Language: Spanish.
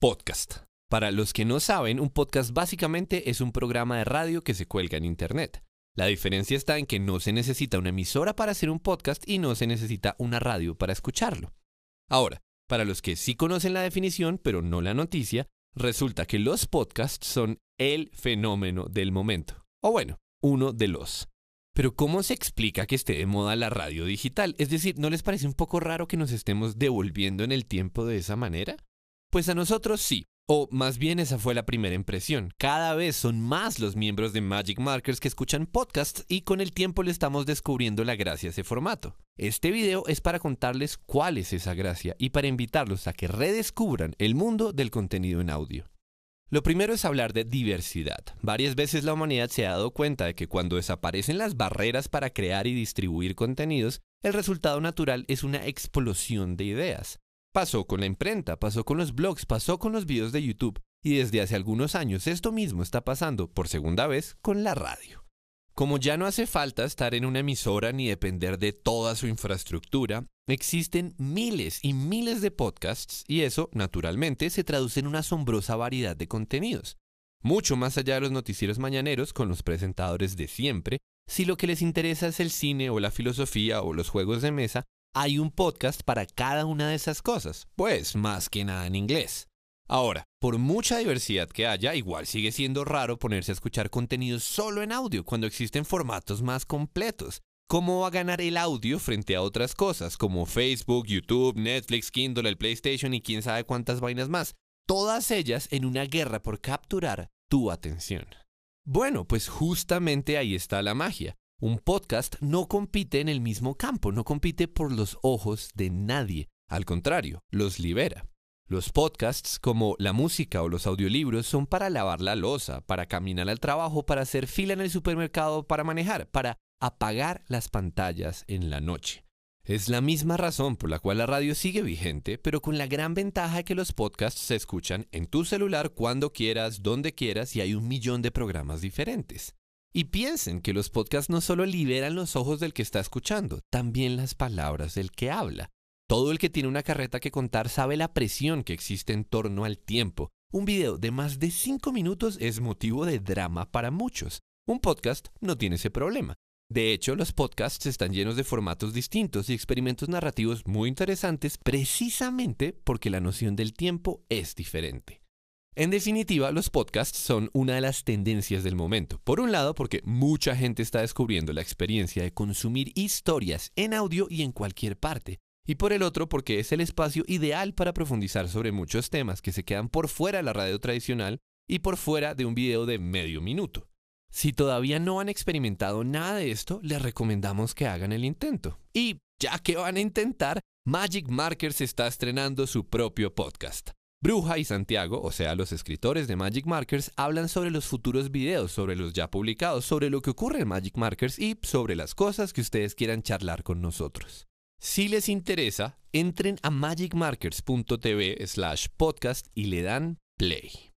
Podcast. Para los que no saben, un podcast básicamente es un programa de radio que se cuelga en Internet. La diferencia está en que no se necesita una emisora para hacer un podcast y no se necesita una radio para escucharlo. Ahora, para los que sí conocen la definición, pero no la noticia, resulta que los podcasts son el fenómeno del momento. O bueno, uno de los. Pero ¿cómo se explica que esté de moda la radio digital? Es decir, ¿no les parece un poco raro que nos estemos devolviendo en el tiempo de esa manera? Pues a nosotros sí. O más bien esa fue la primera impresión. Cada vez son más los miembros de Magic Markers que escuchan podcasts y con el tiempo le estamos descubriendo la gracia a ese formato. Este video es para contarles cuál es esa gracia y para invitarlos a que redescubran el mundo del contenido en audio. Lo primero es hablar de diversidad. Varias veces la humanidad se ha dado cuenta de que cuando desaparecen las barreras para crear y distribuir contenidos, el resultado natural es una explosión de ideas. Pasó con la imprenta, pasó con los blogs, pasó con los videos de YouTube y desde hace algunos años esto mismo está pasando por segunda vez con la radio. Como ya no hace falta estar en una emisora ni depender de toda su infraestructura, existen miles y miles de podcasts y eso, naturalmente, se traduce en una asombrosa variedad de contenidos. Mucho más allá de los noticieros mañaneros con los presentadores de siempre, si lo que les interesa es el cine o la filosofía o los juegos de mesa, hay un podcast para cada una de esas cosas, pues más que nada en inglés. Ahora, por mucha diversidad que haya, igual sigue siendo raro ponerse a escuchar contenidos solo en audio cuando existen formatos más completos. ¿Cómo va a ganar el audio frente a otras cosas como Facebook, YouTube, Netflix, Kindle, el PlayStation y quién sabe cuántas vainas más? Todas ellas en una guerra por capturar tu atención. Bueno, pues justamente ahí está la magia. Un podcast no compite en el mismo campo, no compite por los ojos de nadie. Al contrario, los libera. Los podcasts, como la música o los audiolibros, son para lavar la losa, para caminar al trabajo, para hacer fila en el supermercado, para manejar, para apagar las pantallas en la noche. Es la misma razón por la cual la radio sigue vigente, pero con la gran ventaja de que los podcasts se escuchan en tu celular cuando quieras, donde quieras y hay un millón de programas diferentes. Y piensen que los podcasts no solo liberan los ojos del que está escuchando, también las palabras del que habla. Todo el que tiene una carreta que contar sabe la presión que existe en torno al tiempo. Un video de más de 5 minutos es motivo de drama para muchos. Un podcast no tiene ese problema. De hecho, los podcasts están llenos de formatos distintos y experimentos narrativos muy interesantes precisamente porque la noción del tiempo es diferente. En definitiva, los podcasts son una de las tendencias del momento. Por un lado, porque mucha gente está descubriendo la experiencia de consumir historias en audio y en cualquier parte y por el otro porque es el espacio ideal para profundizar sobre muchos temas que se quedan por fuera de la radio tradicional y por fuera de un video de medio minuto. Si todavía no han experimentado nada de esto, les recomendamos que hagan el intento. Y ya que van a intentar, Magic Markers está estrenando su propio podcast. Bruja y Santiago, o sea, los escritores de Magic Markers, hablan sobre los futuros videos, sobre los ya publicados, sobre lo que ocurre en Magic Markers y sobre las cosas que ustedes quieran charlar con nosotros. Si les interesa, entren a magicmarkers.tv slash podcast y le dan play.